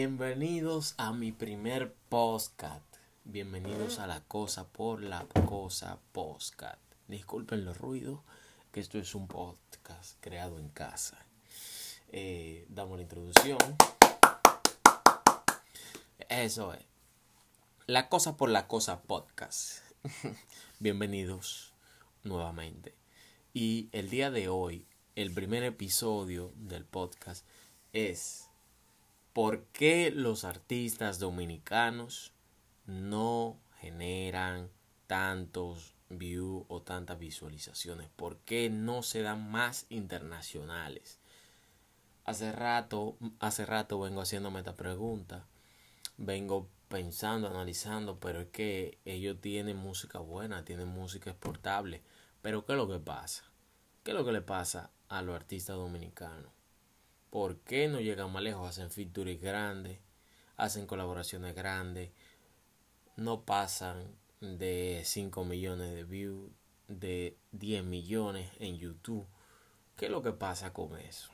Bienvenidos a mi primer podcast. Bienvenidos a la cosa por la cosa podcast. Disculpen los ruidos, que esto es un podcast creado en casa. Eh, damos la introducción. Eso es. La cosa por la cosa podcast. Bienvenidos nuevamente. Y el día de hoy, el primer episodio del podcast es ¿Por qué los artistas dominicanos no generan tantos views o tantas visualizaciones? ¿Por qué no se dan más internacionales? Hace rato, hace rato vengo haciéndome esta pregunta. Vengo pensando, analizando, pero es que ellos tienen música buena, tienen música exportable. Pero ¿qué es lo que pasa? ¿Qué es lo que le pasa a los artistas dominicanos? ¿Por qué no llegan más lejos? Hacen features grandes, hacen colaboraciones grandes, no pasan de 5 millones de views, de 10 millones en YouTube. ¿Qué es lo que pasa con eso?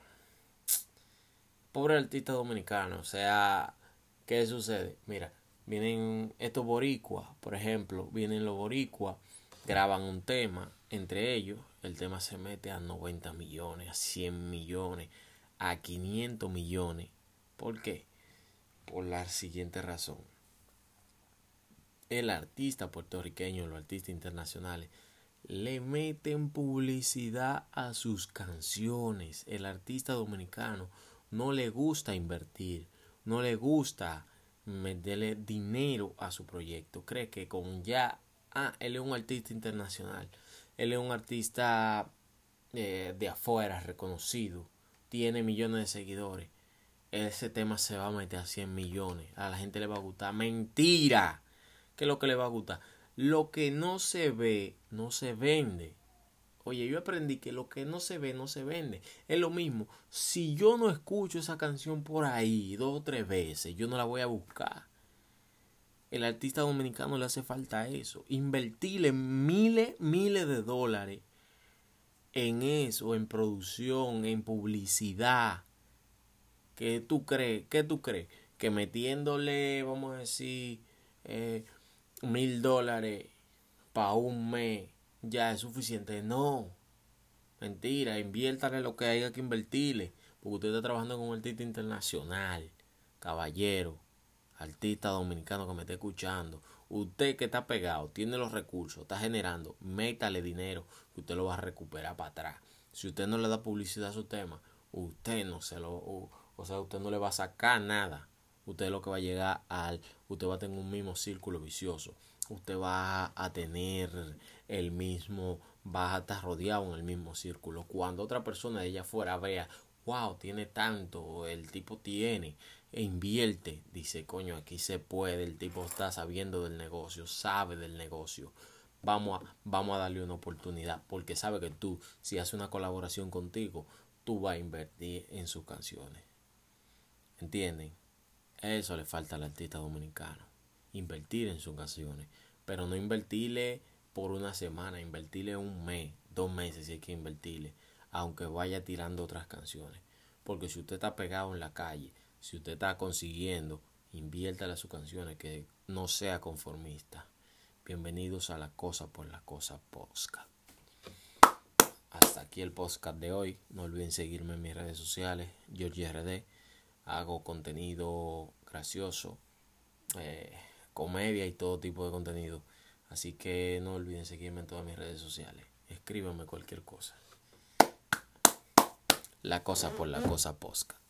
Pobre artista dominicano, o sea, ¿qué sucede? Mira, vienen estos boricuas, por ejemplo, vienen los boricuas, graban un tema, entre ellos el tema se mete a 90 millones, a 100 millones, a 500 millones. ¿Por qué? Por la siguiente razón. El artista puertorriqueño, los artistas internacionales, le meten publicidad a sus canciones. El artista dominicano no le gusta invertir, no le gusta meterle dinero a su proyecto. Cree que con ya, ah, él es un artista internacional, él es un artista eh, de afuera reconocido tiene millones de seguidores, ese tema se va a meter a 100 millones. A la gente le va a gustar. Mentira. ¿Qué es lo que le va a gustar? Lo que no se ve, no se vende. Oye, yo aprendí que lo que no se ve, no se vende. Es lo mismo. Si yo no escucho esa canción por ahí dos o tres veces, yo no la voy a buscar. El artista dominicano le hace falta eso. Invertirle miles, miles de dólares en eso, en producción, en publicidad. ¿Qué tú crees? ¿Qué tú crees? Que metiéndole, vamos a decir, eh, mil dólares para un mes ya es suficiente. No. Mentira, inviértale lo que haya que invertirle. Porque usted está trabajando con un artista internacional. Caballero, artista dominicano que me esté escuchando. Usted que está pegado, tiene los recursos, está generando, métale dinero que usted lo va a recuperar para atrás. Si usted no le da publicidad a su tema, usted no se lo, o, sea, usted no le va a sacar nada. Usted lo que va a llegar al, usted va a tener un mismo círculo vicioso. Usted va a tener el mismo, va a estar rodeado en el mismo círculo. Cuando otra persona de ella afuera vea, wow, tiene tanto, el tipo tiene, e invierte, dice, coño, aquí se puede, el tipo está sabiendo del negocio, sabe del negocio. Vamos a, vamos a darle una oportunidad, porque sabe que tú, si hace una colaboración contigo, tú vas a invertir en sus canciones. ¿Entienden? Eso le falta al artista dominicano. Invertir en sus canciones. Pero no invertirle por una semana, invertirle un mes, dos meses si hay que invertirle, aunque vaya tirando otras canciones. Porque si usted está pegado en la calle, si usted está consiguiendo, inviértale a sus canciones, que no sea conformista. Bienvenidos a la cosa por la cosa podcast. Hasta aquí el podcast de hoy. No olviden seguirme en mis redes sociales, RD. Hago contenido gracioso, eh, comedia y todo tipo de contenido. Así que no olviden seguirme en todas mis redes sociales. Escríbanme cualquier cosa. La cosa por la cosa podcast.